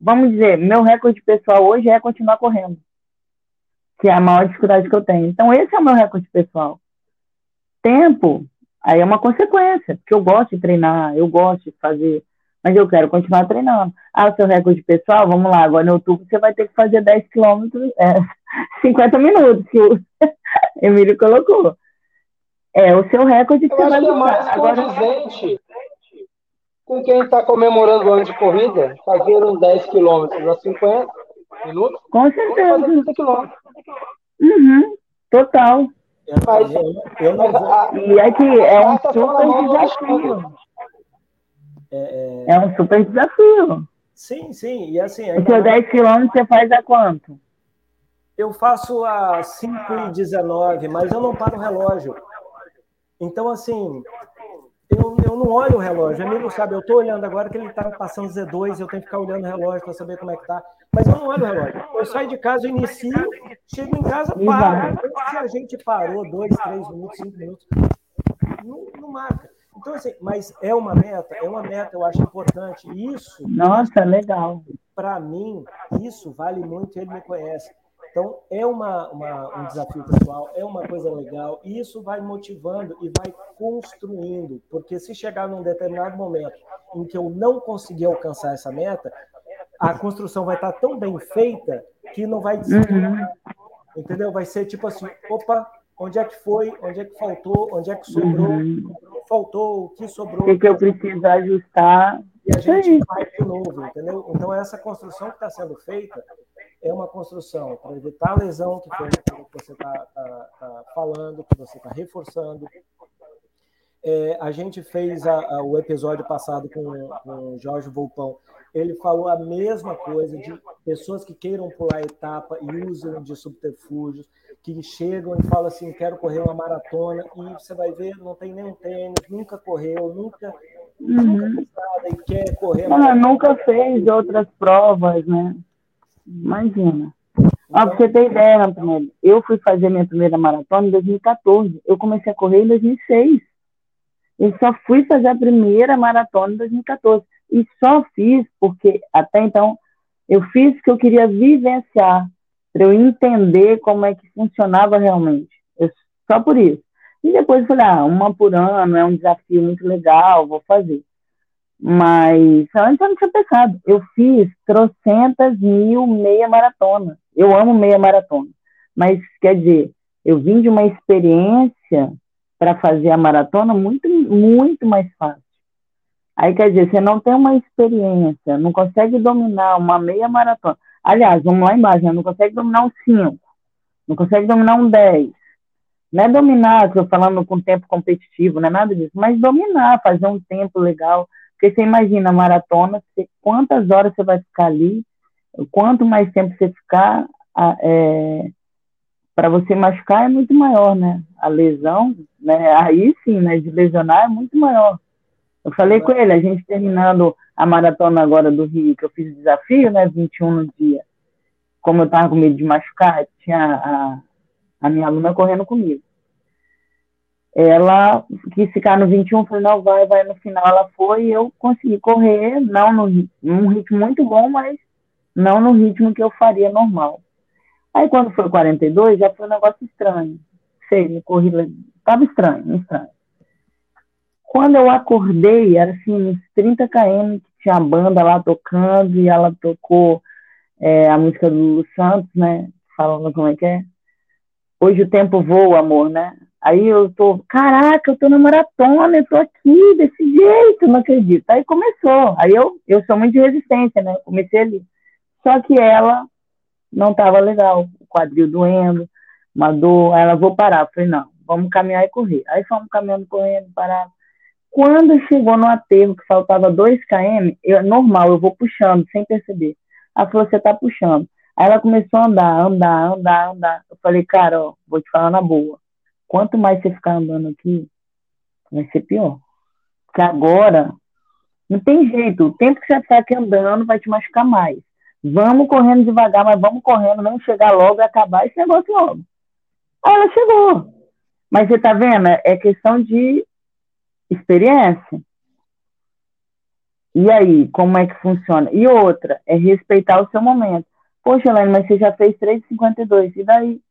Vamos dizer, meu recorde pessoal hoje é continuar correndo, que é a maior dificuldade que eu tenho. Então, esse é o meu recorde pessoal. Tempo, aí é uma consequência, porque eu gosto de treinar, eu gosto de fazer, mas eu quero continuar treinando. Ah, o seu recorde pessoal, vamos lá, agora no outubro você vai ter que fazer 10 quilômetros, é, 50 minutos, que o Emílio colocou. É o seu recorde que eu você vai. É mais Agora, com quem está comemorando o ano de corrida, fazer uns 10 quilômetros a 50 minutos. Com certeza. Fazer 30 quilômetros. Uhum, total. Mas, eu não vou... E é que é um super desafio. É, é... é, um super desafio. Sim, sim. E assim. O seu 10 quilômetros você faz a quanto? Eu faço a 5 e 19, mas eu não paro o relógio. Então, assim, eu, eu não olho o relógio. Amigo sabe, eu estou olhando agora que ele está passando Z2, eu tenho que ficar olhando o relógio para saber como é que tá. Mas eu não olho o relógio. Eu saio de casa, inicio, chego em casa, paro. Se a gente parou dois, três minutos, cinco minutos, não, não marca. Então, assim, mas é uma meta, é uma meta, eu acho importante. Isso. Nossa, legal. Para mim, isso vale muito, ele me conhece. Então, é uma, uma, um desafio pessoal, é uma coisa legal, e isso vai motivando e vai construindo, porque se chegar num determinado momento em que eu não conseguir alcançar essa meta, a construção vai estar tão bem feita que não vai uhum. entendeu? Vai ser tipo assim, opa, onde é que foi, onde é que faltou, onde é que sobrou, uhum. faltou, o que sobrou. O que, que eu preciso ajustar. E a gente vai de novo, entendeu? Então, essa construção que está sendo feita é uma construção para evitar a lesão que, foi, que você está tá, tá falando, que você está reforçando. É, a gente fez a, a, o episódio passado com, com o Jorge Volpão. Ele falou a mesma coisa de pessoas que queiram pular etapa e usam de subterfúgios, que chegam e falam assim: quero correr uma maratona, e você vai ver, não tem nenhum tênis, nunca correu, nunca, uhum. nada quer correr. Ah, nunca fez outras provas, né? Imagina. Ah, você ter ideia, Antonelli, eu fui fazer minha primeira maratona em 2014. Eu comecei a correr em 2006. Eu só fui fazer a primeira maratona em 2014. E só fiz porque, até então, eu fiz porque eu queria vivenciar, para eu entender como é que funcionava realmente. Eu, só por isso. E depois eu falei, ah, uma por ano é um desafio muito legal, vou fazer. Mas antes eu não tinha pensado. Eu fiz trocentas mil meia maratona. Eu amo meia maratona. Mas, quer dizer, eu vim de uma experiência para fazer a maratona muito, muito mais fácil. Aí, quer dizer, você não tem uma experiência, não consegue dominar uma meia maratona. Aliás, vamos lá embaixo, né? não consegue dominar um 5, não consegue dominar um 10. Não é dominar, estou falando com tempo competitivo, não é nada disso, mas dominar, fazer um tempo legal, porque você imagina a maratona, você, quantas horas você vai ficar ali, quanto mais tempo você ficar, é, para você machucar é muito maior, né? A lesão, né? Aí sim, né? De lesionar é muito maior. Eu falei com ele, a gente terminando a maratona agora do Rio, que eu fiz o desafio, né? 21 no dia. Como eu tava com medo de machucar, tinha a, a minha aluna correndo comigo ela quis ficar no 21, falei, não, vai, vai, no final ela foi e eu consegui correr, não no, num ritmo muito bom, mas não no ritmo que eu faria normal. Aí quando foi 42, já foi um negócio estranho. Me corri, tava estranho, estranho. Quando eu acordei, era assim, uns 30 km, tinha a banda lá tocando, e ela tocou é, a música do Lulu Santos, né, falando como é que é. Hoje o tempo voa, amor, né? Aí eu tô, caraca, eu tô na maratona, eu tô aqui desse jeito, não acredito. Aí começou. Aí eu, eu sou muito de resistência, né? Comecei ali. Só que ela não tava legal, o quadril doendo, uma dor. Aí ela, vou parar. Eu falei, não, vamos caminhar e correr. Aí fomos caminhando, correndo, parar. Quando chegou no aterro, que faltava 2 km, eu, normal, eu vou puxando, sem perceber. Ela falou, você tá puxando. Aí ela começou a andar, andar, andar, andar. Eu falei, cara, ó, vou te falar na boa Quanto mais você ficar andando aqui, vai ser pior. Porque agora, não tem jeito. O tempo que você ficar aqui andando vai te machucar mais. Vamos correndo devagar, mas vamos correndo, vamos chegar logo e acabar esse negócio logo. Aí ela chegou. Mas você tá vendo? É questão de experiência. E aí, como é que funciona? E outra, é respeitar o seu momento. Poxa, Helene, mas você já fez 3,52, e daí?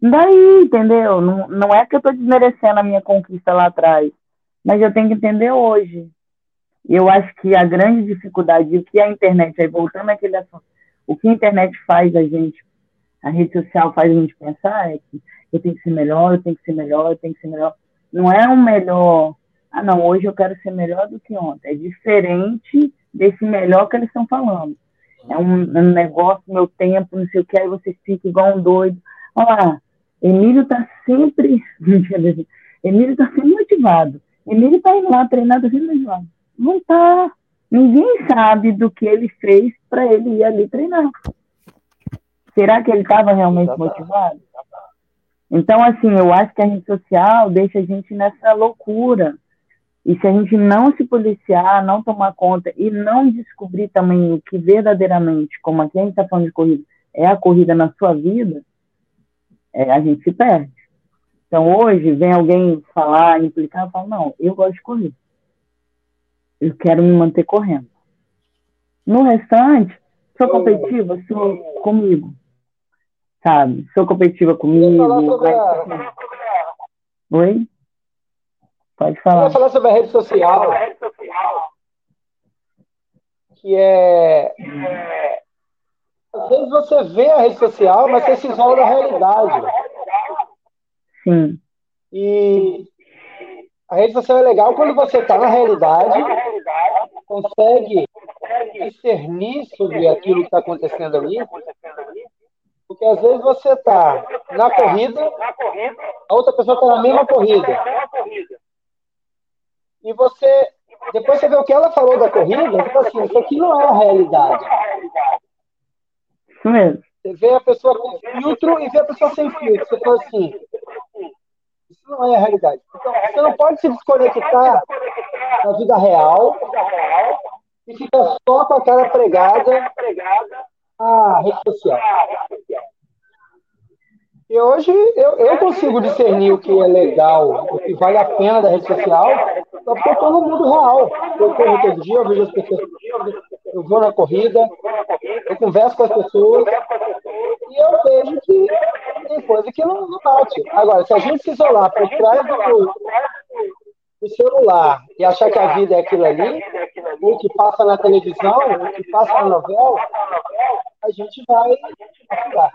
Daí, entendeu? Não, não é que eu estou desmerecendo a minha conquista lá atrás, mas eu tenho que entender hoje. Eu acho que a grande dificuldade, o que a internet, aí voltando àquele assunto, o que a internet faz a gente, a rede social faz a gente pensar é que eu tenho que ser melhor, eu tenho que ser melhor, eu tenho que ser melhor. Não é um melhor, ah não, hoje eu quero ser melhor do que ontem. É diferente desse melhor que eles estão falando. É um, um, negócio, meu tempo, não sei o que, aí você fica igual um doido. Olha lá, Emílio está sempre, Emílio está sempre motivado. Emílio está indo lá treinado sempre motivado. Não está. Ninguém sabe do que ele fez para ele ir ali treinar. Será que ele estava realmente motivado? Então, assim, eu acho que a rede social deixa a gente nessa loucura. E se a gente não se policiar, não tomar conta e não descobrir também o que verdadeiramente, como aqui a gente está falando de corrida, é a corrida na sua vida, é, a gente se perde. Então, hoje, vem alguém falar, implicar, eu falo, não, eu gosto de correr. Eu quero me manter correndo. No restante, sou competitiva, sou comigo. Sabe? Sou competitiva comigo. A... Oi? Pode falar. Eu falar sobre a rede social. Que é. Às vezes você vê a rede social, mas você se isola da realidade. Sim. E a rede social é legal quando você está na realidade, consegue discernir sobre aquilo que está acontecendo ali. Porque às vezes você está na corrida, a outra pessoa está na mesma corrida. E você, depois você vê o que ela falou da corrida, você fala assim, isso aqui não é a realidade. Isso mesmo. Você vê a pessoa com filtro e vê a pessoa sem filtro. Você fala assim, isso não é a realidade. Então, você não pode se desconectar da vida real e ficar só com a cara pregada à rede social. E hoje eu, eu consigo discernir o que é legal, o que vale a pena da rede social, só porque eu estou no mundo real. Eu corro todo dia, eu vejo as pessoas, eu vou na corrida, eu converso com as pessoas, e eu vejo que tem coisa que não, não bate. Agora, se a gente se isolar por trás do, do celular e achar que a vida é aquilo ali, o que passa na televisão, o que passa na novela, a gente vai afundar.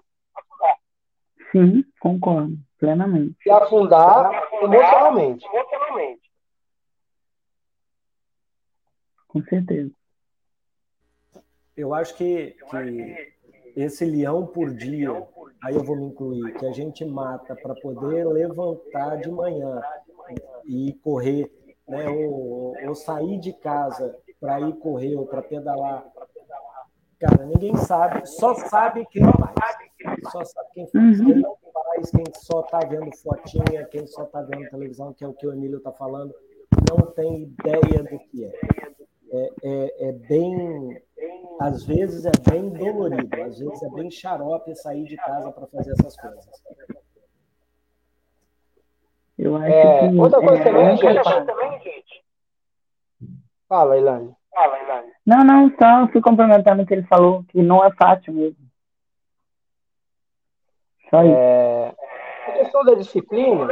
Sim, concordo, plenamente. E afundar emocionalmente. Com certeza. Eu acho que, que esse leão por dia, aí eu vou me incluir, que a gente mata para poder levantar de manhã e correr, né, ou, ou sair de casa para ir correr ou para pedalar. Cara, ninguém sabe, só sabe quem faz. Só sabe quem faz. Uhum. Quem não faz, quem só está vendo fotinha, quem só está vendo televisão, que é o que o Emílio está falando, não tem ideia do que é. É, é, é bem às vezes é bem dolorido, às vezes é bem xarope sair de casa para fazer essas coisas. Eu acho é, que outra coisa é, também, gente. Fala, Ilane. Fala, Ilane. Não, não, só fui complementando o que ele falou, que não é fácil mesmo. É, a questão da disciplina,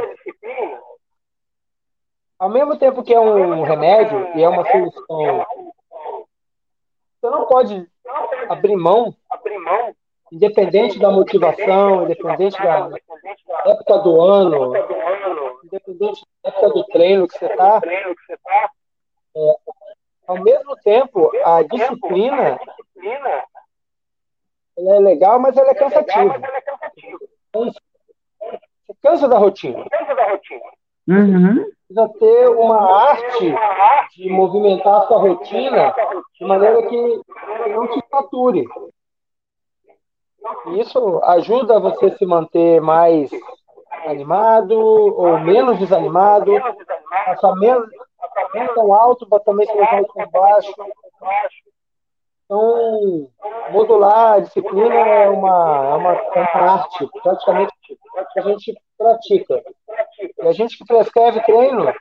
ao mesmo tempo que é um remédio e é uma solução você não pode abrir mão, independente da motivação, independente da época do ano, independente da época do treino que você está. É, ao mesmo tempo, a disciplina ela é legal, mas ela é cansativa. Você cansa da rotina. Uhum. Precisa ter uma arte de movimentar a sua rotina de maneira que não te sature. Isso ajuda você a se manter mais animado ou menos desanimado, passar menos, não tão alto, mas também se levar tão baixo. Então, modular a disciplina é uma, é uma, é uma arte, praticamente, que a gente pratica. E a gente que prescreve treino,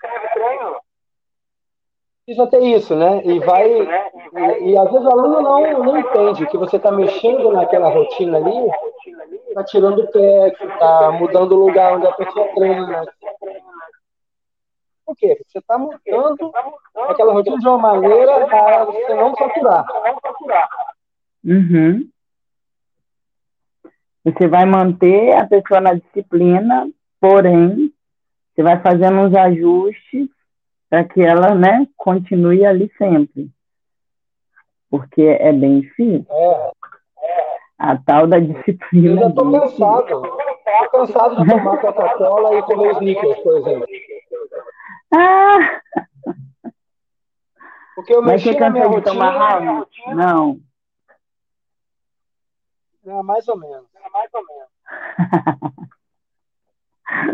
precisa ter isso, né? E vai. E, e às vezes o aluno não, não entende que você está mexendo naquela rotina ali, está tirando o pé, está mudando o lugar onde a pessoa treina. Por quê? Você está mudando aquela rotina de uma maneira para você não saturar. Uhum. Você vai manter a pessoa na disciplina, porém, você vai fazendo uns ajustes para que ela, né, continue ali sempre. Porque é bem difícil. É. A tal da disciplina. Eu já estou cansado. Estou cansado de tomar Coca-Cola e comer sneakers, por exemplo. Ah! Porque eu Mas mexi na minha cansa de tomar rotina. house? Não. É, mais ou menos. Mais ou menos.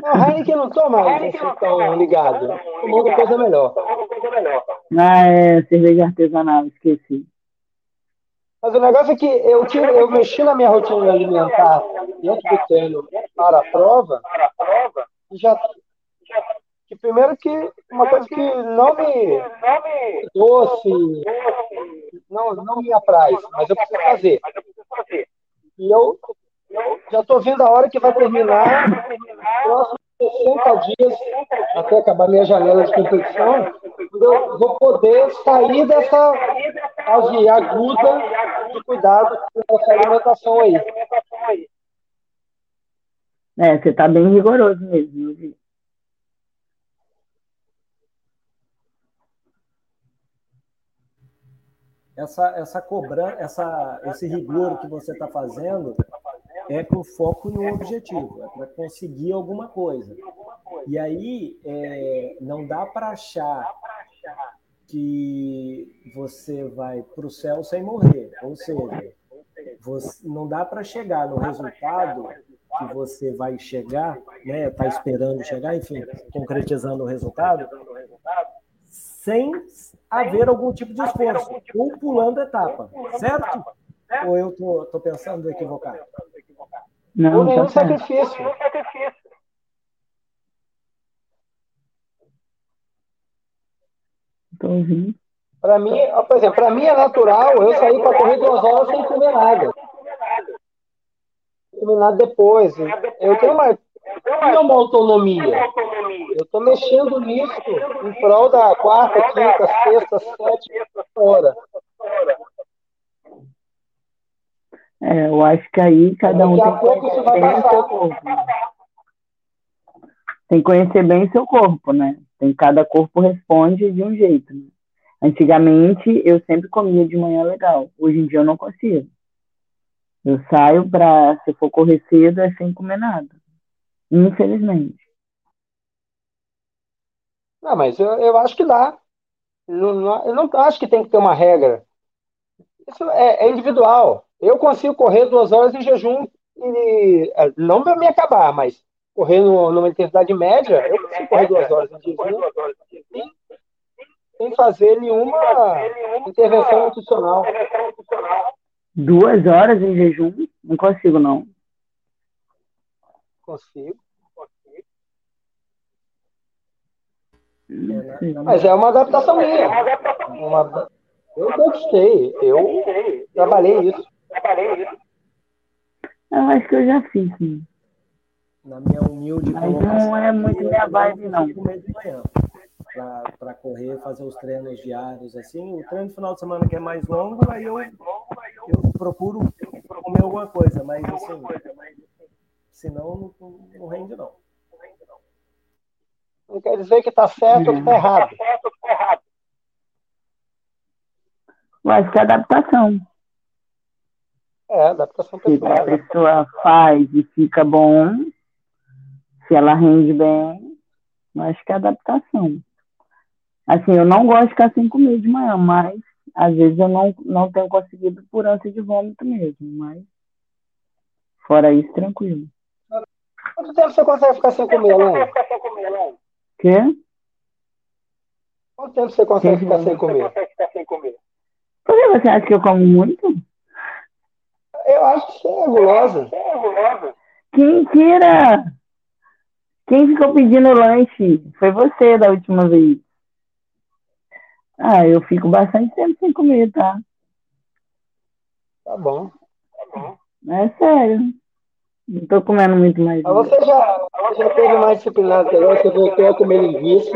Não, Heineken não toma assim tão ligado. Tomando coisa melhor. Ah, é cerveja artesanal, esqueci. Mas o negócio é que eu, tive, eu mexi na minha rotina alimentar dentro do treino para a prova e já que primeiro que uma coisa que não me doce, não, não me apraz, mas eu preciso fazer. E eu já estou vendo a hora que vai terminar, próximos 60 dias, até acabar minha janela de competição, eu vou poder sair dessa fase aguda de cuidado com essa alimentação aí. É, você tá bem rigoroso mesmo, eu vi. Essa, essa cobrança, essa, esse rigor que você está fazendo é com foco um objetivo, é para conseguir alguma coisa. E aí é, não dá para achar que você vai para o céu sem morrer, ou seja, você, não dá para chegar no resultado que você vai chegar, né? Está esperando chegar, enfim, concretizando o resultado, sem haver algum tipo de esforço, ou pulando etapa, certo? Ou eu tô, tô pensando equivocado? Não, Ou nenhum tá certo. sacrifício. Tô ouvindo. Para mim, por exemplo, para mim é natural eu sair para correr duas horas sem comer nada. Comer nada depois. Eu tenho uma, eu tenho uma autonomia. Eu estou mexendo nisso em prol da quarta, quinta, sexta, sétima hora. É, eu acho que aí cada um tem que conhecer bem o seu corpo. né? Tem que conhecer bem o seu corpo, né? Tem cada corpo responde de um jeito. Né? Antigamente eu sempre comia de manhã legal. Hoje em dia eu não consigo. Eu saio para, se for correr cedo, é sem comer nada. Infelizmente. Não, mas eu, eu acho que dá. Não- não- eu não acho que tem que ter uma regra. Isso é, é individual. Eu consigo correr duas horas em jejum e é, não para me acabar, mas correr no- numa intensidade média, eu consigo correr duas horas em jejum sem fazer nenhuma intervenção nutricional. Duas horas em jejum? Não consigo, não. Consigo. Não sei. Mas é uma adaptação minha. Uma- eu conquistei, eu trabalhei isso. Eu acho que eu já fiz, sim. Na minha humilde Mas não é muito minha vibe, não. de para correr, fazer os treinos diários assim. O treino no final de semana que é mais longo, aí eu, eu procuro comer alguma coisa, mas assim, senão não, não rende não. Não quer dizer que está certo ou que está errado. Eu acho que é adaptação. É, adaptação Se a pessoal. pessoa faz e fica bom, se ela rende bem, eu acho que é adaptação. Assim, eu não gosto de ficar sem comer de manhã, mas às vezes eu não, não tenho conseguido por ânsia de vômito mesmo, mas fora isso, tranquilo. Quanto tempo você consegue ficar sem comer, Alain? Quê? Quanto tempo você consegue Sem ficar sem comer? Por que você acha que eu como muito? Eu acho que você é gulosa. Que mentira! Quem ficou pedindo lanche? Foi você da última vez. Ah, eu fico bastante tempo sem comer, tá? Tá bom. É sério. Não tô comendo muito mais. Mas você já, você já teve mais disciplinado que agora? Você voltou a comer linguiça?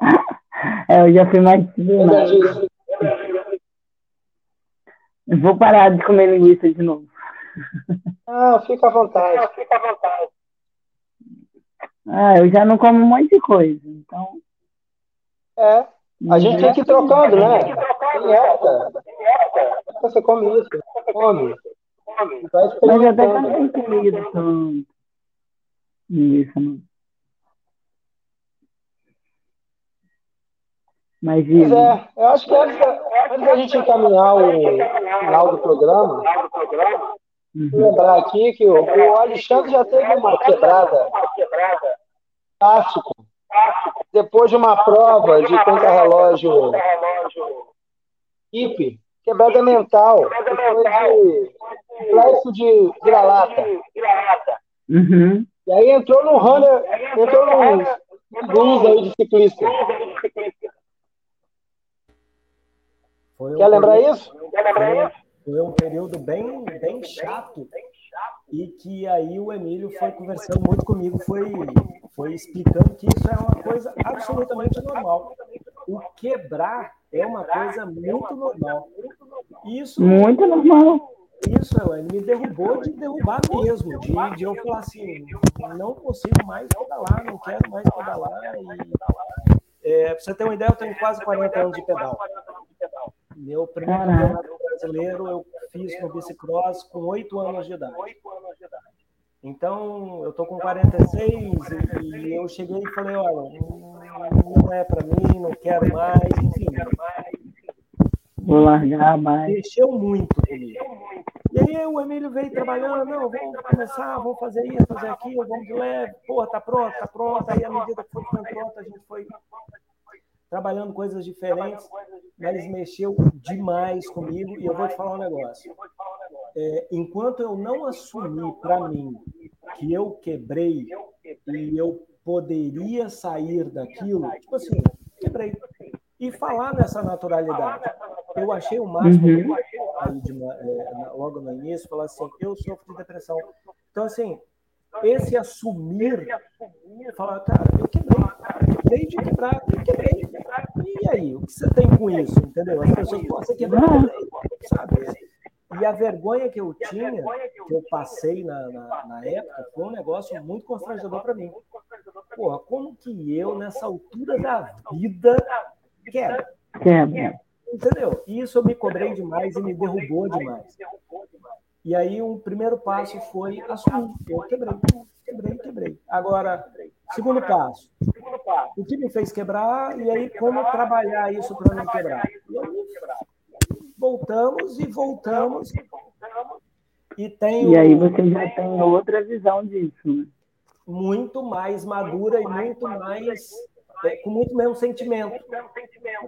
É, eu já fui mais disciplinado. Vou parar de comer linguiça de novo. Ah, fica à vontade. Ah, eu já não como um monte de coisa. Então. É. A gente tem que ir trocando, né? Tem essa. Você come isso, come. Mas até que eu não tenho comido tanto. Linguiça, não. Mas Pois é, eu acho que antes da, antes da gente encaminhar o final do programa, Uhum. lembrar aqui que o, o Alexandre já teve uma quebrada clássico. Depois de uma prova de contra-relógio IP, quebrada mental, que foi de complexo de vira-lata. Uhum. E aí entrou no runner, entrou no blues aí de ciclista. Foi um Quer lembrar período- isso? Foi, foi um período bem, bem chato e que aí o Emílio foi conversando muito comigo, foi, foi explicando que isso é uma coisa absolutamente normal. O quebrar é uma coisa muito normal. Isso, Muito normal. isso ele me derrubou de derrubar mesmo, de, de eu falar assim, não consigo mais pedalar, não quero mais pedalar. E, é, pra você ter uma ideia, eu tenho quase 40 anos de pedal. Meu primeiro campeonato brasileiro eu fiz no bicicross com 8 anos de idade. Então, eu tô com 46 e, e eu cheguei e falei, olha, não é para mim, não quero mais, enfim. Vou largar mais. Mexeu muito comigo. E aí o Emílio veio trabalhando, não, vamos começar, vamos fazer isso, fazer aquilo, vamos de leve, pô, tá pronto, tá pronto. Aí à medida que foi ficando pronto, a gente foi trabalhando coisas diferentes, mas mexeu demais comigo. E eu vou te falar um negócio. É, enquanto eu não assumi para mim que eu quebrei e eu poderia sair daquilo, tipo assim, quebrei. E falar nessa naturalidade. Eu achei o máximo Uhum. aí de é, logo no início, falar assim, eu sofro de depressão. Então, assim, esse assumir, falar, cara, eu quebrei, quebrei de quebrar, eu quebrei. E aí, o que você tem com isso, entendeu? As pessoas, pô, você quebrou, sabe? E a vergonha que eu tinha, que eu passei na, na, na época, foi um negócio muito constrangedor para mim. Porra, como que eu, nessa altura da vida, quero? Quebra. Entendeu? E isso eu me cobrei demais e me derrubou demais. E aí um primeiro passo foi assumir. Eu quebrei, quebrei, quebrei. Agora, segundo passo. O que me fez quebrar e aí como trabalhar isso para não quebrar? E aí, voltamos e voltamos. E tenho E aí você já tem outra visão disso, né? Muito mais madura e muito mais é, com muito menos sentimento.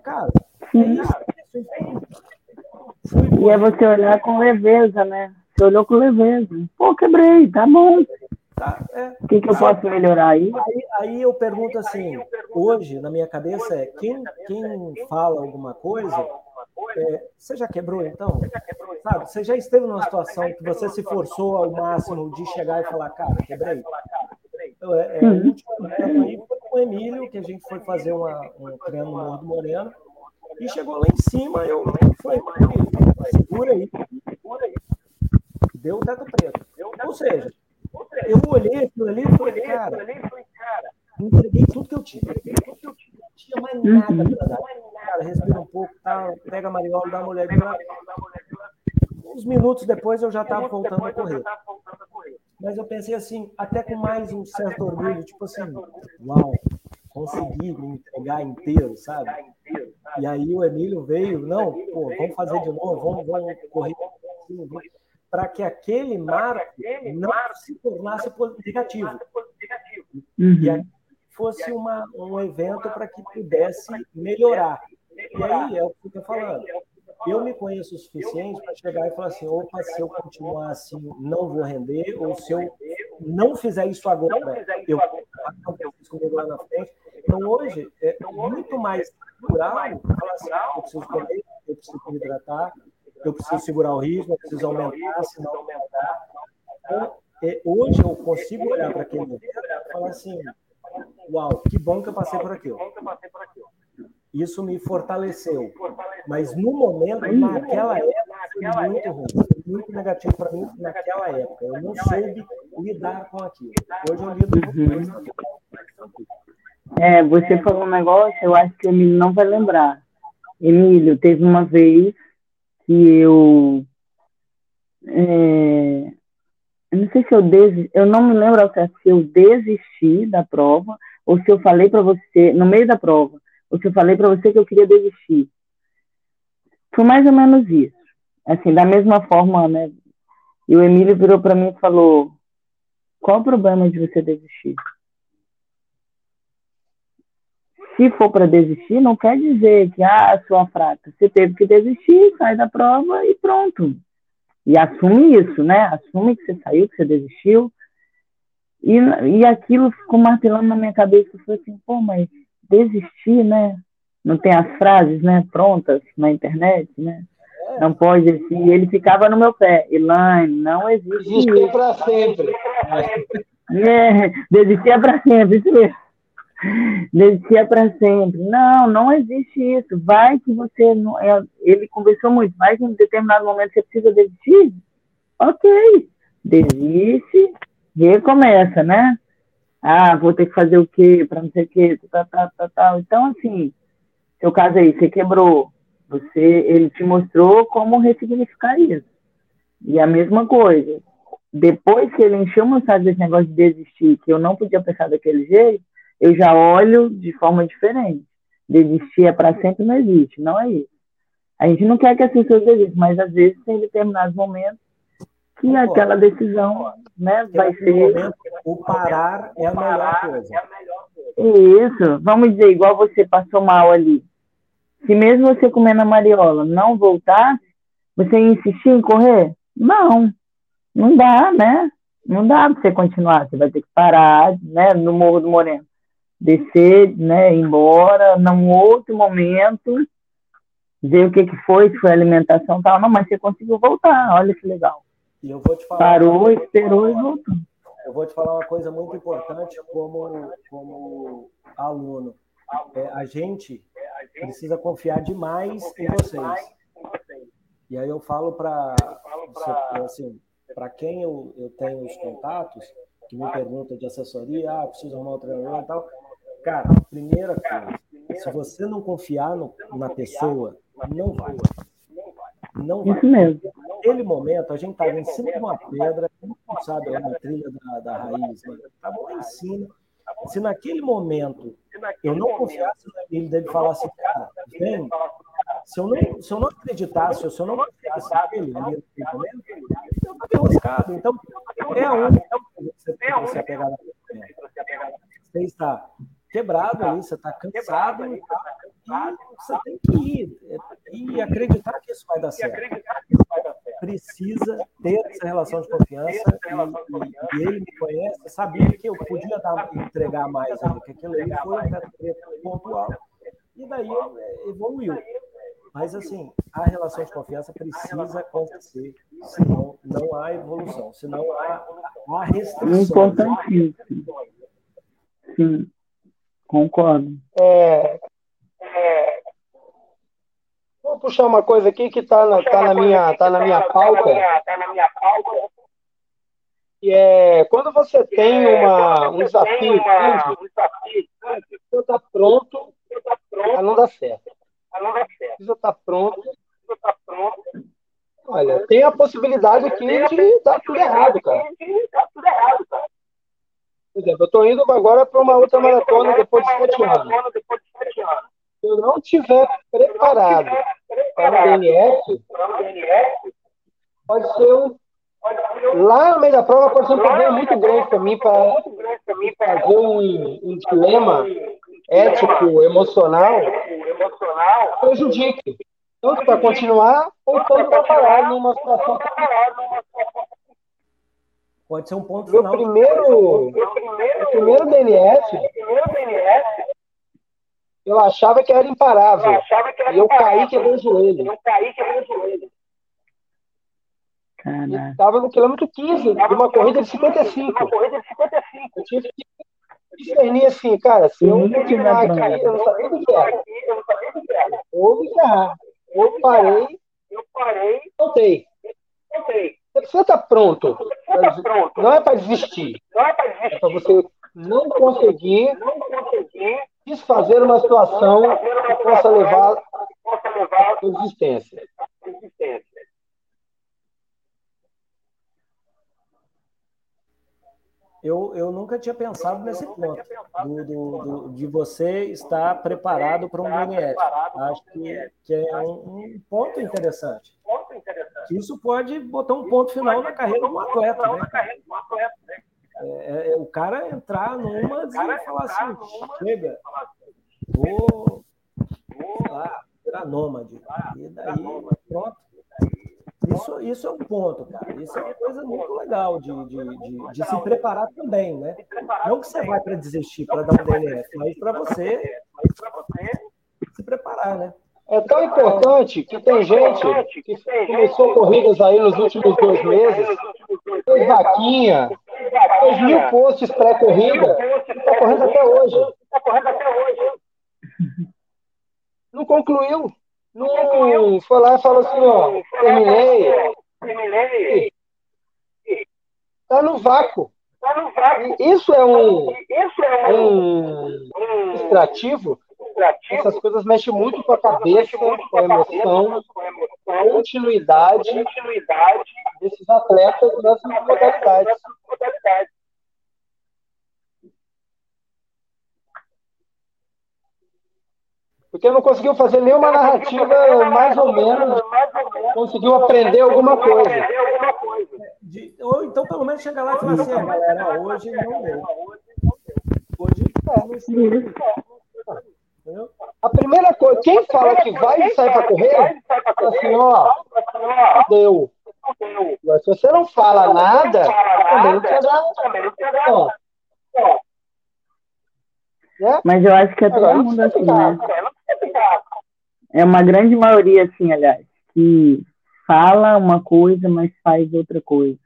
Cara, é isso. é isso. Fui E é você olhar com leveza, né? Você olhou com leveza. Pô, quebrei, tá bom. Tá, é. O que, que eu posso melhorar aí? Aí, aí eu pergunto assim, hoje, na minha cabeça, é quem, quem fala alguma coisa, é, você já quebrou então? Sabe, você já esteve numa situação que você se forçou ao máximo de chegar e falar, cara, quebrei? Eu, é, é, o último evento aí foi com o Emílio, que a gente foi fazer uma, um treino no Morro do Moreno, e chegou lá em cima, eu falei, segura aí, segura aí. Deu o teto preto. Ou seja, eu olhei aquilo ali e falei, cara, entreguei tudo que eu tinha. Não tinha mais nada para dar. Cara, respira um pouco, tá, pega a mariola, dá uma olhadinha. Uns minutos depois eu já estava voltando a correr. Mas eu pensei assim, até com mais um certo orgulho, tipo assim, uau, consegui me entregar inteiro, sabe? E aí o Emílio veio, não, pô, vamos fazer de novo, vamos, vamos correr para que aquele marco não se tornasse negativo. E aí fosse uma, um evento para que pudesse melhorar. E aí é o que eu estou falando. Eu me conheço o suficiente para chegar e falar assim: opa, se eu continuar assim, não vou render, ou se eu não fizer isso agora, eu fiz comigo lá na frente. Então, hoje, é muito mais natural falar assim, eu preciso comer, eu preciso me hidratar, eu preciso segurar o ritmo, eu preciso aumentar, se não aumentar. Então, é, hoje eu consigo olhar para aquele evento e falar assim, uau, que bom que eu passei por aquilo. Isso me fortaleceu. Mas no momento, naquela época, foi muito ruim, muito negativo para mim naquela época. Eu não soube lidar com aquilo. Hoje eu lido com isso. É, você falou um negócio, eu acho que o Emílio não vai lembrar. Emílio, teve uma vez que eu. É, eu não sei se eu desisti, eu não me lembro se eu desisti da prova ou se eu falei para você, no meio da prova, ou se eu falei para você que eu queria desistir. Foi mais ou menos isso. Assim, da mesma forma, né? E o Emílio virou para mim e falou: qual o problema de você desistir? Se for para desistir, não quer dizer que, ah, sua fraca. Você teve que desistir, sai da prova e pronto. E assume isso, né? Assume que você saiu, que você desistiu. E, e aquilo ficou martelando na minha cabeça. Eu falei assim, pô, mas desistir, né? Não tem as frases, né, prontas na internet, né? Não pode assim. E ele ficava no meu pé. Elaine, não existe Desistir para sempre. É, desistir é para sempre, isso mesmo. Desistir é para sempre. Não, não existe isso. Vai que você. Não, é, ele conversou muito. Vai que em determinado momento você precisa desistir. Ok. Desiste, recomeça, né? Ah, vou ter que fazer o quê? Para não sei o quê. Tá, tá, tá, tá. Então, assim, seu caso aí, você quebrou. Você, ele te mostrou como ressignificar isso. E a mesma coisa. Depois que ele encheu meu saco desse negócio de desistir, que eu não podia pensar daquele jeito, eu já olho de forma diferente. Desistir é para sempre não existe, não é isso. A gente não quer que as pessoas desistam, mas às vezes tem determinados momentos que aquela decisão né, vai ser. Momento, o parar é a melhor coisa. Isso, vamos dizer, igual você passou mal ali. Se mesmo você comendo a mariola não voltasse, você insistir em correr? Não, não dá, né? Não dá para você continuar, você vai ter que parar, né, no Morro do Moreno descer, né, ir embora, num outro momento, ver o que, que foi, se foi alimentação tal, não, mas você conseguiu voltar, olha que legal. E eu vou te falar, Parou, esperou e voltou. Eu vou te falar uma coisa muito importante como, como aluno. É, a gente precisa confiar demais em vocês. E aí eu falo para assim, para quem eu, eu tenho os contatos, que me pergunta de assessoria, ah, preciso arrumar um treinador e tal, Cara, primeira coisa, se você não confiar no, na pessoa, não vai. Não vai. Isso mesmo. Naquele momento, a gente estava em cima de uma pedra, sabe, lá na trilha da, da raiz, estava lá em cima. Se naquele momento eu não confiasse nele, dele falasse, cara, vem, se eu não, se eu não acreditasse, se eu não confiasse nele ali naquele momento, eu estava enroscado. Então, é a única coisa que você tem que se apegar na Você está quebrado ali, você está cansado e, você tem que ir e acreditar que isso vai dar certo. Precisa ter essa relação de confiança e, e ele me conhece, sabia que eu podia dar, entregar mais ainda, que aquilo ali foi um pontual. E daí evoluiu. Mas, assim, a relação de confiança precisa acontecer, senão não há evolução, senão há, há restrição. Importantíssimo. Sim. Concordo. É, é, vou puxar uma coisa aqui que está na, tá na, minha, tá na minha pauta. E é quando você tem uma, um desafio você está pronto a não dar certo. Você está pronto. Olha, tem a possibilidade aqui de dar tudo errado, cara. Por exemplo, eu estou indo agora para uma outra maratona depois de sete anos. Se eu não estiver preparado para o DNF, pode ser um. Lá no meio da prova pode ser um problema muito grande para mim para fazer um, um dilema ético, emocional, prejudique. Tanto para continuar ou tanto para parar numa situação Pode ser um ponto meu final. Primeiro, meu primeiro, primeiro DNF, Eu achava que era imparável. E eu caí quebrei o joelho. Eu caí quebrei o joelho. Estava no quilômetro 15 de uma corrida de 55. Eu tive que discernir assim, cara, se eu continuar aqui, eu não sabia o que era. Houve que errar. Eu parei, eu parei, voltei. Você precisa estar pronto. Não é para desistir. É para você não conseguir desfazer uma situação que possa levar à existência. Eu, eu nunca tinha pensado nesse ponto, do, do, do, de você estar preparado para um DNF. Acho que, que é um, um, ponto interessante. Isso pode botar um ponto final na carreira do atleta. Né? É, é, é, o cara entrar numa e falar assim, chega, vou, vou lá, virar nômade. E daí, pronto. Isso, isso é um ponto, cara. Isso é uma coisa muito legal de, de, de, de se preparar também, né? Não que você vai para desistir, para dar um DNF, mas para você se preparar, né? É tão importante que tem gente que começou corridas aí nos últimos dois meses, fez vaquinha, fez mil posts pré-corrida, está correndo até hoje. Não concluiu. Não foi lá e falou assim, ó, terminei. Terminei. Tá no vácuo. Isso é um, um extrativo. Essas coisas mexem muito com a cabeça, com a emoção, com a continuidade desses atletas nas modalidades. Porque não conseguiu fazer nenhuma narrativa, mais ou menos, conseguiu aprender alguma coisa. De, ou então, pelo menos, chegar lá e falar assim, galera, hoje não deu. Hoje é. A primeira coisa, quem fala que vai e sai para correr, é assim, ó, deu. Mas se você não fala nada, também não quer dar. Ó. Mas eu acho que é todo mundo assim, né? É uma grande maioria, assim, aliás, que fala uma coisa, mas faz outra coisa.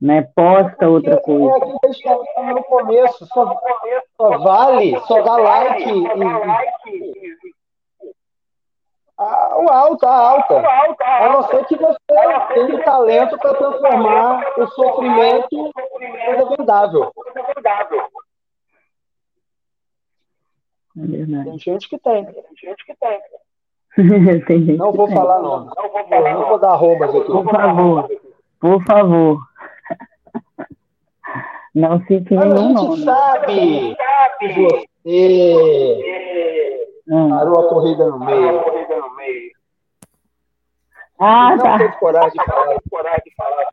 Né? Posta é outra coisa. É que a gente no começo, só, só vale, só dá like e, a, o alto, a alta. A não ser que você tenha talento para transformar o sofrimento em coisa vendável. É verdade. Tem gente que tem. Tem gente que tem. tem gente não, vou tem. Falar não. não vou falar não. vou dar arrobas aqui. Por favor. Por favor. Não cite nenhum nome. A gente sabe que você hum. parou a corrida no meio. Ah, não tá. teve coragem de falar. Coragem de falar.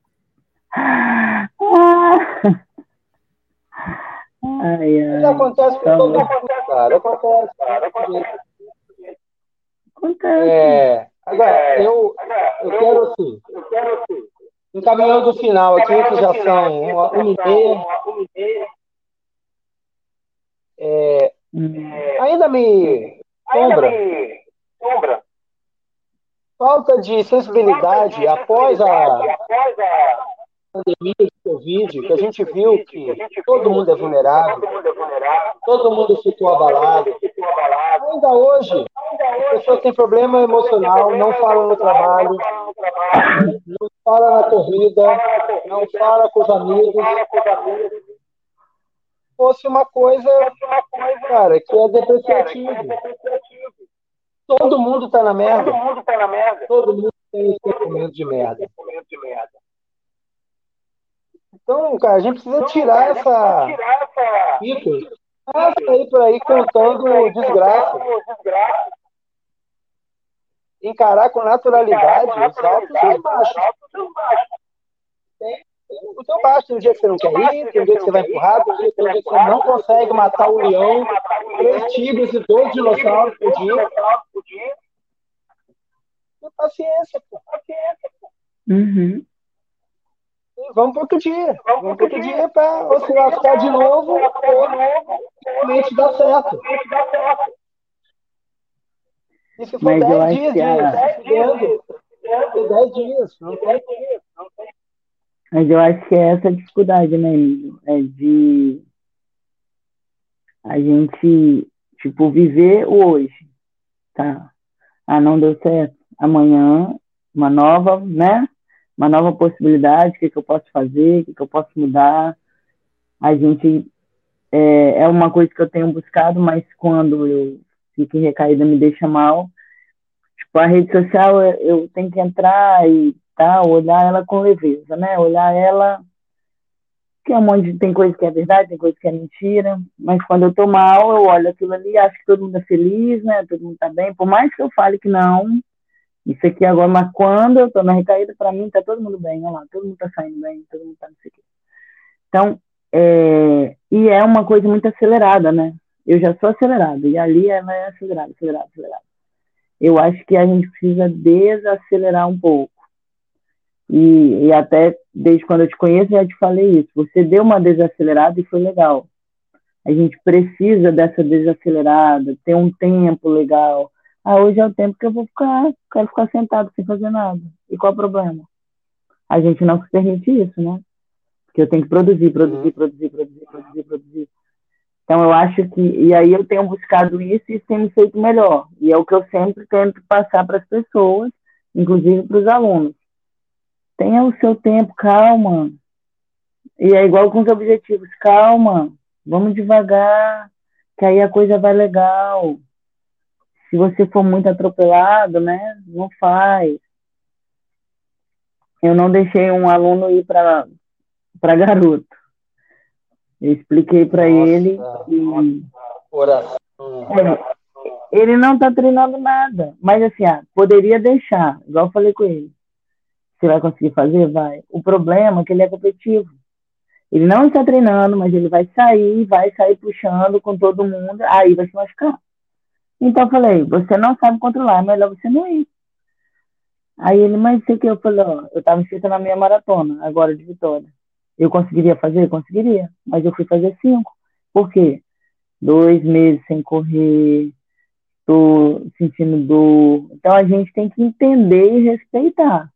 Ah. Ai, ai. Isso acontece com todo mundo, cara. Acontece, cara. Acontece. É, agora, eu, eu quero assim, encaminhando o final aqui, que já são uma, uma e meia. É, ainda me sombra, falta de sensibilidade após a pandemia de Covid, que a gente viu que todo mundo é vulnerável, todo mundo ficou abalado. Ainda hoje, as pessoas têm problema emocional, não falam no trabalho, não falam na corrida, não falam com os amigos. Fosse uma coisa, cara, que é depreciativo. Todo mundo está na merda. Todo mundo tem esse sentimento de merda. Então, cara, a gente precisa tirar essa. Isso. Passa aí por aí contando desgraça. Encarar com naturalidade os altos e os baixos. Tem o teu baixo, tem um dia que você não quer ir, tem um dia que você vai empurrar, tem um dia que você não consegue matar o leão, três tigres e dois dinossauros por dia. Tem paciência, pô. Paciência, pô. Uhum. Vamos para outro dia. Vamos para outro dia para oscilar ficar de novo ou realmente dar certo. Se for 10 dias, a... 10 dias, 10 dias, não tem. Mas eu acho que é essa a dificuldade, né, Emílio? É de a gente, tipo, viver o hoje, tá? Ah, não deu certo. Amanhã, uma nova, né? Uma nova possibilidade, o que, que eu posso fazer, o que, que eu posso mudar. A gente, é, é uma coisa que eu tenho buscado, mas quando eu fico recaída me deixa mal. Tipo, a rede social, eu tenho que entrar e tal, olhar ela com leveza, né? Olhar ela que é um monte de, tem coisa que é verdade, tem coisa que é mentira, mas quando eu tô mal, eu olho aquilo ali, acho que todo mundo é feliz, né? Todo mundo tá bem, por mais que eu fale que não, isso aqui agora, mas quando eu tô na recaída, para mim tá todo mundo bem, olha lá, todo mundo tá saindo bem, todo mundo tá não sei o quê. Então, é, e é uma coisa muito acelerada, né? Eu já sou acelerada, e ali ela é acelerada, acelerada, acelerada. Eu acho que a gente precisa desacelerar um pouco e, e até desde quando eu te conheço já te falei isso. Você deu uma desacelerada e foi legal. A gente precisa dessa desacelerada, ter um tempo legal. Ah, hoje é o tempo que eu vou ficar, quero ficar sentado sem fazer nada. E qual é o problema? A gente não se permite isso, né? Porque eu tenho que produzir, produzir, produzir, produzir, produzir, produzir. Então eu acho que e aí eu tenho buscado isso e isso tem me feito melhor. E é o que eu sempre tento passar para as pessoas, inclusive para os alunos. Tenha o seu tempo, calma. E é igual com os objetivos, calma, vamos devagar, que aí a coisa vai legal. Se você for muito atropelado, né, não faz. Eu não deixei um aluno ir para para garoto. Eu expliquei para ele que oração. É, ele não está treinando nada, mas assim, ah, poderia deixar, igual eu falei com ele. Você vai conseguir fazer? Vai. O problema é que ele é competitivo. Ele não está treinando, mas ele vai sair, vai sair puxando com todo mundo, aí vai se machucar. Então eu falei, você não sabe controlar, é melhor você não ir. Aí ele, mas sei que eu falei, ó, eu estava inscrito na minha maratona, agora de vitória. Eu conseguiria fazer? Conseguiria, mas eu fui fazer cinco. Por quê? Dois meses sem correr, tô sentindo dor. Então a gente tem que entender e respeitar.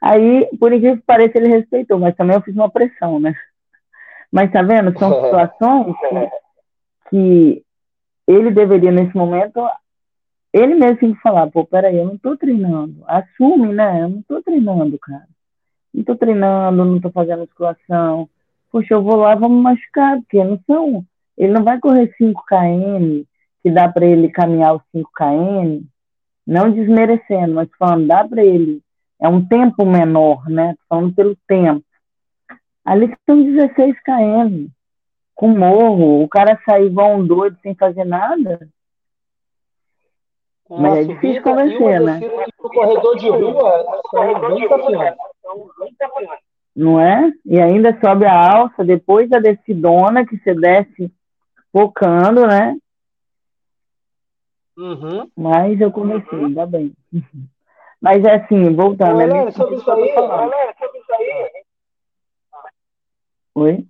Aí, por incrível que pareça, ele respeitou, mas também eu fiz uma pressão, né? Mas tá vendo? São situações que, que ele deveria, nesse momento, ele mesmo tem que falar, pô, peraí, eu não tô treinando. Assume, né? Eu não tô treinando, cara. Não tô treinando, não tô fazendo musculação. Poxa, eu vou lá, vamos machucar, porque não são. Ele não vai correr 5 km, que dá para ele caminhar os 5 km, não desmerecendo, mas falando, dá para ele é um tempo menor, né? Falando pelo tempo. Ali são 16 km, com morro, o cara sair igual um doido sem fazer nada. Uma Mas é difícil convencer, né? O corredor de rua são bem desafiantes. Não é? E ainda sobe a alça depois da descidona, que você desce focando, né? Uhum. Mas eu comecei, ainda bem. Mas é assim, voltando. Galera, né? sobre isso aí, galera, sobre isso aí. Oi?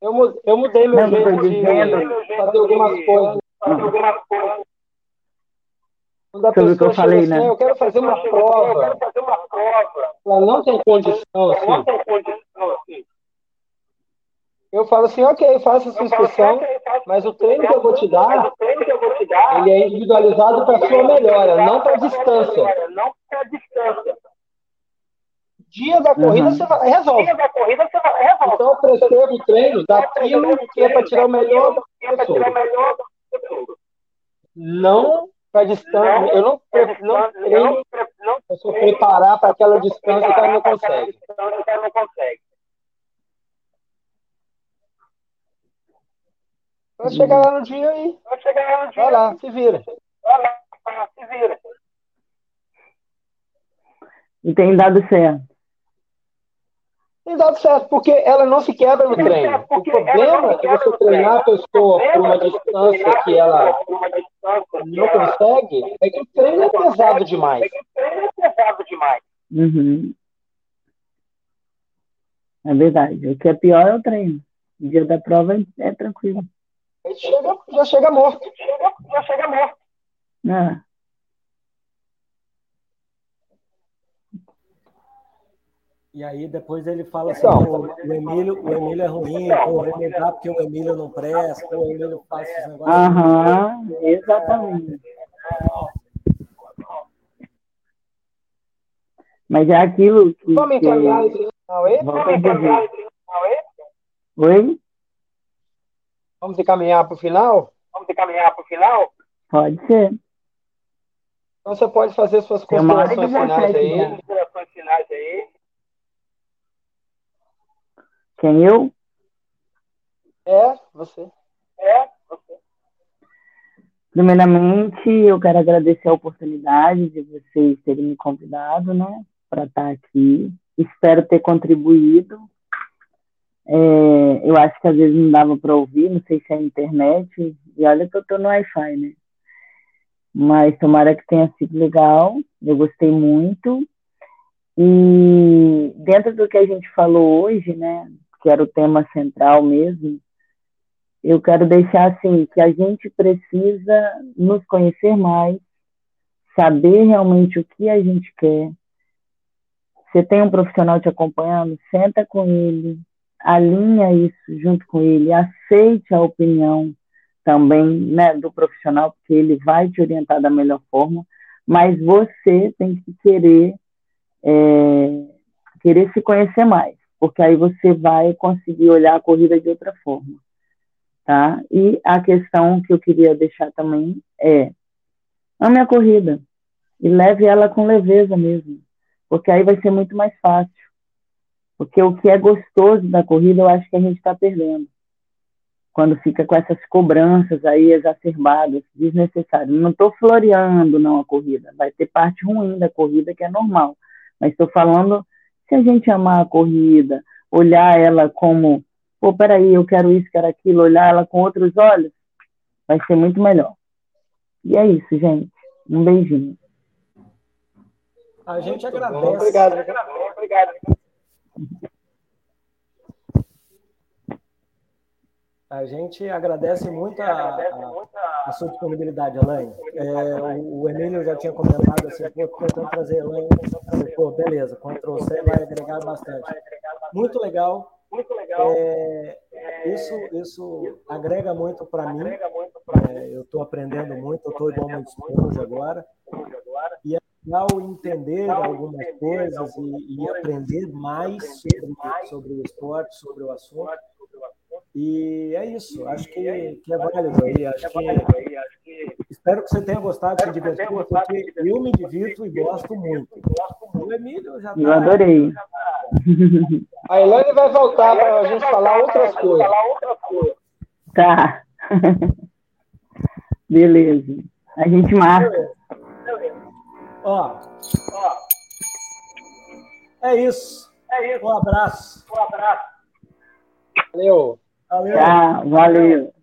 Eu, eu mudei meu Não, jeito de fazer algumas coisas. Quando a sobre pessoa eu falei, assim, né? eu quero fazer uma prova. Ela não tem condição, assim. Eu falo assim, ok, faça essa inscrição, mas o treino que eu vou te dar, ele é individualizado para a sua melhora, não para a distância. Dia da corrida uhum. você vai, resolve. Dia da corrida você vai, resolve. Então eu prescrevo o treino daquilo que é para tirar o melhor da pessoa. Não para distância. Eu não, não treino, eu só preparar para aquela distância que ela não consegue. Vai chegar lá no dia aí. Vai chegar lá no dia. Vai lá, se vira. Vai lá, se vira. E tem dado certo. Tem dado certo, porque ela não se quebra no treino. O problema é você treinar a pessoa por uma distância que ela não consegue é que o treino é pesado demais. É que o treino é pesado demais. Uhum. É verdade. O que é pior é o treino. O dia da prova é tranquilo chega, já chega morto. Já chega morto. É. E aí depois ele fala assim, então, o, Emílio, o Emílio é ruim, pô, vou mudar porque o Emílio não presta, pô, o Emílio faz esses negócios. Aham, exatamente. Mas é aquilo que. Vamos encaminhar esse final aí? Vamos encaminhar final aí? Oi? Vamos encaminhar para o final? Vamos encaminhar para o final? Pode ser. Então você pode fazer suas considerações finais aí. Considerações finais aí. Quem eu? É, você. É, você. Primeiramente, eu quero agradecer a oportunidade de vocês terem me convidado, né, para estar aqui. Espero ter contribuído. É, eu acho que às vezes não dava para ouvir, não sei se é a internet. E olha que eu estou no Wi-Fi, né? Mas tomara que tenha sido legal. Eu gostei muito. E dentro do que a gente falou hoje, né, que era o tema central mesmo, eu quero deixar assim que a gente precisa nos conhecer mais, saber realmente o que a gente quer. Você tem um profissional te acompanhando, senta com ele, alinha isso junto com ele, aceite a opinião também né, do profissional, porque ele vai te orientar da melhor forma, mas você tem que querer é, querer se conhecer mais, porque aí você vai conseguir olhar a corrida de outra forma, tá? E a questão que eu queria deixar também é ame a corrida e leve ela com leveza mesmo, porque aí vai ser muito mais fácil. Porque o que é gostoso da corrida, eu acho que a gente está perdendo. Quando fica com essas cobranças aí exacerbadas, desnecessárias. Não estou floreando, não, a corrida. Vai ter parte ruim da corrida, que é normal. Mas estou falando, se a gente amar a corrida, olhar ela como, pô, peraí, eu quero isso, quero aquilo, olhar ela com outros olhos, vai ser muito melhor. E é isso, gente. Um beijinho. A gente agradece. Obrigado. Obrigado. A gente agradece muito a, a, a sua disponibilidade, Elaine. É, o, o Emílio já tinha comentado assim, pô, tentando trazer Elaine. Pô, beleza, Ctrl C vai agregar bastante. Muito legal. Muito legal. É, isso, isso agrega muito para mim. É, eu estou aprendendo muito, eu estou igual muito esponja agora. E é legal entender algumas coisas e, e aprender mais sobre, sobre o esporte, sobre o assunto. E é isso, acho que, que é válido aí. Acho que, espero que você tenha gostado, se divertido, porque eu me divirto e gosto muito. O Emílio já tá, Eu adorei. A Elaine vai voltar para a gente falar outras coisas. Tá. Beleza. A gente marca. Ó, é isso. Um abraço. Um abraço. Valeu. Valeu. Tá, valeu.